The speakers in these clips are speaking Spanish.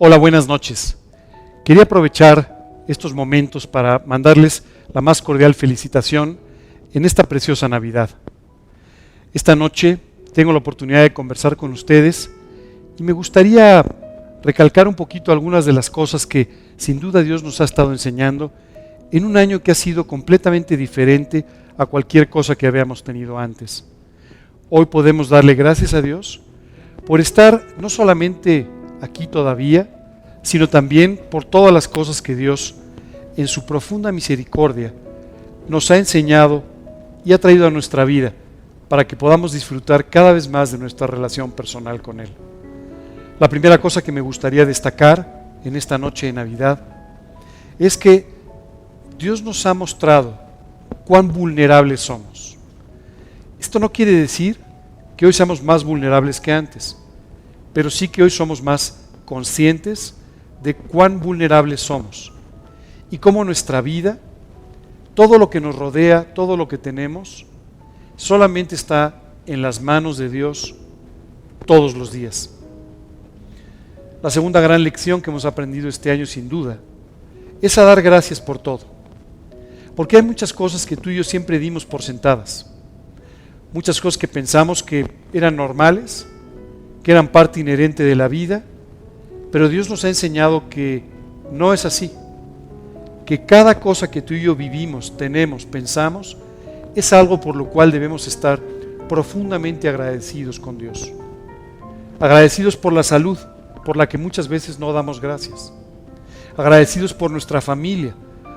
Hola, buenas noches. Quería aprovechar estos momentos para mandarles la más cordial felicitación en esta preciosa Navidad. Esta noche tengo la oportunidad de conversar con ustedes y me gustaría recalcar un poquito algunas de las cosas que sin duda Dios nos ha estado enseñando en un año que ha sido completamente diferente a cualquier cosa que habíamos tenido antes. Hoy podemos darle gracias a Dios por estar no solamente aquí todavía, sino también por todas las cosas que Dios, en su profunda misericordia, nos ha enseñado y ha traído a nuestra vida para que podamos disfrutar cada vez más de nuestra relación personal con Él. La primera cosa que me gustaría destacar en esta noche de Navidad es que Dios nos ha mostrado cuán vulnerables somos. Esto no quiere decir que hoy seamos más vulnerables que antes pero sí que hoy somos más conscientes de cuán vulnerables somos y cómo nuestra vida, todo lo que nos rodea, todo lo que tenemos, solamente está en las manos de Dios todos los días. La segunda gran lección que hemos aprendido este año sin duda es a dar gracias por todo. Porque hay muchas cosas que tú y yo siempre dimos por sentadas. Muchas cosas que pensamos que eran normales, eran parte inherente de la vida, pero Dios nos ha enseñado que no es así, que cada cosa que tú y yo vivimos, tenemos, pensamos, es algo por lo cual debemos estar profundamente agradecidos con Dios. Agradecidos por la salud, por la que muchas veces no damos gracias. Agradecidos por nuestra familia,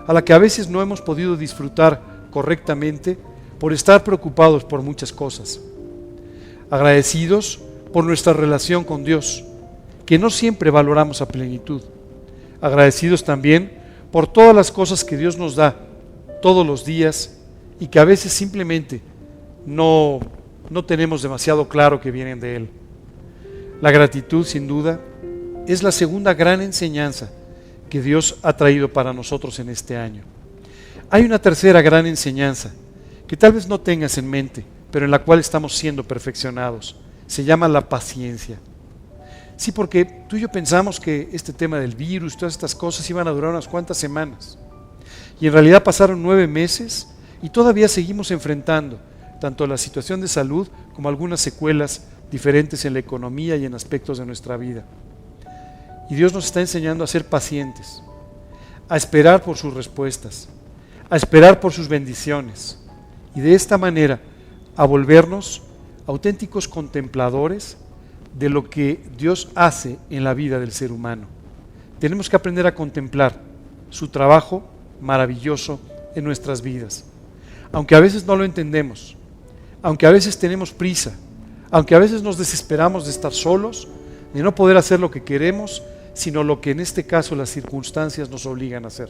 a la que a veces no hemos podido disfrutar correctamente por estar preocupados por muchas cosas. Agradecidos por nuestra relación con Dios, que no siempre valoramos a plenitud. Agradecidos también por todas las cosas que Dios nos da todos los días y que a veces simplemente no, no tenemos demasiado claro que vienen de Él. La gratitud, sin duda, es la segunda gran enseñanza que Dios ha traído para nosotros en este año. Hay una tercera gran enseñanza que tal vez no tengas en mente, pero en la cual estamos siendo perfeccionados se llama la paciencia. Sí, porque tú y yo pensamos que este tema del virus, todas estas cosas iban a durar unas cuantas semanas. Y en realidad pasaron nueve meses y todavía seguimos enfrentando tanto la situación de salud como algunas secuelas diferentes en la economía y en aspectos de nuestra vida. Y Dios nos está enseñando a ser pacientes, a esperar por sus respuestas, a esperar por sus bendiciones y de esta manera a volvernos auténticos contempladores de lo que Dios hace en la vida del ser humano. Tenemos que aprender a contemplar su trabajo maravilloso en nuestras vidas. Aunque a veces no lo entendemos, aunque a veces tenemos prisa, aunque a veces nos desesperamos de estar solos, de no poder hacer lo que queremos, sino lo que en este caso las circunstancias nos obligan a hacer.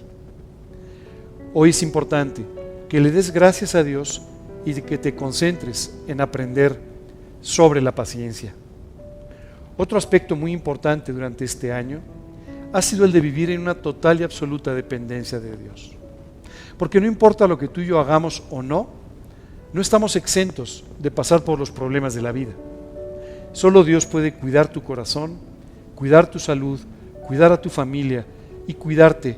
Hoy es importante que le des gracias a Dios y que te concentres en aprender sobre la paciencia. Otro aspecto muy importante durante este año ha sido el de vivir en una total y absoluta dependencia de Dios. Porque no importa lo que tú y yo hagamos o no, no estamos exentos de pasar por los problemas de la vida. Solo Dios puede cuidar tu corazón, cuidar tu salud, cuidar a tu familia y cuidarte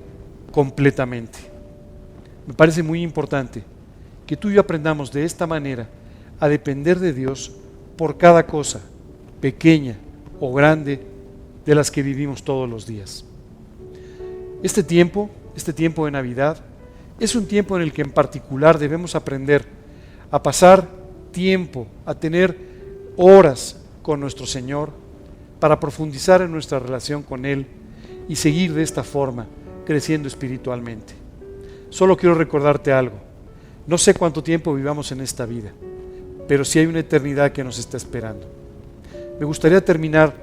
completamente. Me parece muy importante que tú y yo aprendamos de esta manera a depender de Dios por cada cosa, pequeña o grande, de las que vivimos todos los días. Este tiempo, este tiempo de Navidad, es un tiempo en el que en particular debemos aprender a pasar tiempo, a tener horas con nuestro Señor, para profundizar en nuestra relación con Él y seguir de esta forma creciendo espiritualmente. Solo quiero recordarte algo. No sé cuánto tiempo vivamos en esta vida, pero sí hay una eternidad que nos está esperando. Me gustaría terminar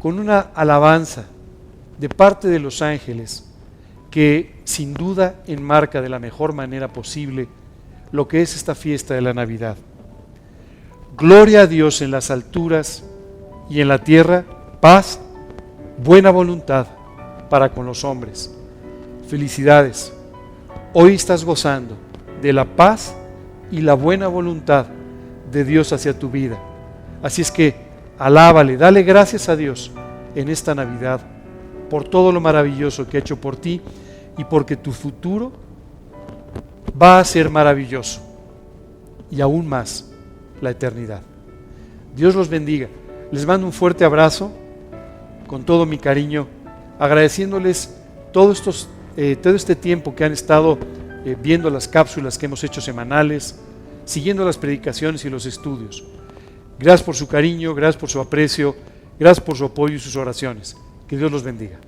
con una alabanza de parte de los ángeles que sin duda enmarca de la mejor manera posible lo que es esta fiesta de la Navidad. Gloria a Dios en las alturas y en la tierra, paz, buena voluntad para con los hombres. Felicidades. Hoy estás gozando de la paz y la buena voluntad de Dios hacia tu vida. Así es que alábale, dale gracias a Dios en esta Navidad por todo lo maravilloso que ha hecho por ti y porque tu futuro va a ser maravilloso y aún más la eternidad. Dios los bendiga. Les mando un fuerte abrazo con todo mi cariño, agradeciéndoles todo, estos, eh, todo este tiempo que han estado eh, viendo las cápsulas que hemos hecho semanales, siguiendo las predicaciones y los estudios. Gracias por su cariño, gracias por su aprecio, gracias por su apoyo y sus oraciones. Que Dios los bendiga.